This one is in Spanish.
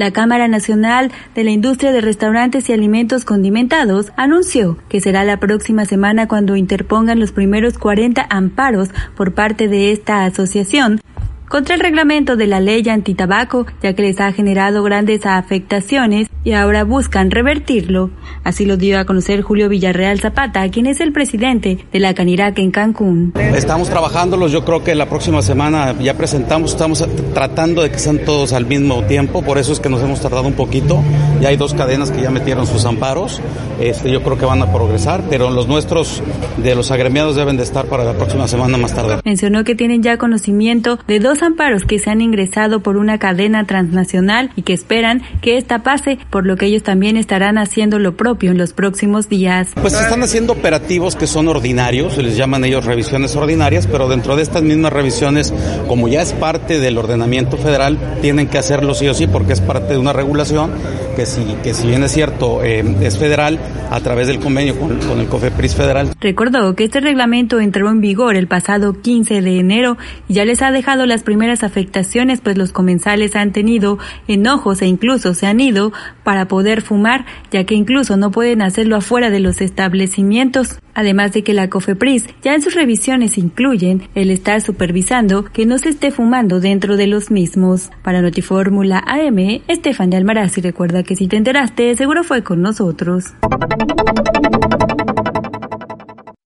La Cámara Nacional de la Industria de Restaurantes y Alimentos Condimentados anunció que será la próxima semana cuando interpongan los primeros 40 amparos por parte de esta asociación contra el reglamento de la ley antitabaco, ya que les ha generado grandes afectaciones y ahora buscan revertirlo. Así lo dio a conocer Julio Villarreal Zapata, quien es el presidente de la Canirac en Cancún. Estamos trabajándolos, yo creo que la próxima semana ya presentamos, estamos tratando de que sean todos al mismo tiempo, por eso es que nos hemos tardado un poquito. Ya hay dos cadenas que ya metieron sus amparos, este, yo creo que van a progresar, pero los nuestros de los agremiados deben de estar para la próxima semana más tarde. Mencionó que tienen ya conocimiento de dos amparos que se han ingresado por una cadena transnacional y que esperan que esta pase, por lo que ellos también estarán haciendo lo propio en los próximos días. Pues están haciendo operativos que son ordinarios, se les llaman ellos revisiones ordinarias, pero dentro de estas mismas revisiones, como ya es parte del ordenamiento federal, tienen que hacerlo sí o sí porque es parte de una regulación que si, que si bien es cierto, eh, es federal a través del convenio con, con el COFEPRIS federal. Recordó que este reglamento entró en vigor el pasado 15 de enero y ya les ha dejado las primeras afectaciones, pues los comensales han tenido enojos e incluso se han ido para poder fumar, ya que incluso no pueden hacerlo afuera de los establecimientos. Además de que la COFEPRIS ya en sus revisiones incluyen el estar supervisando que no se esté fumando dentro de los mismos. Para Notifórmula AM, Estefan de Almaraz y recuerda que si te enteraste, seguro fue con nosotros.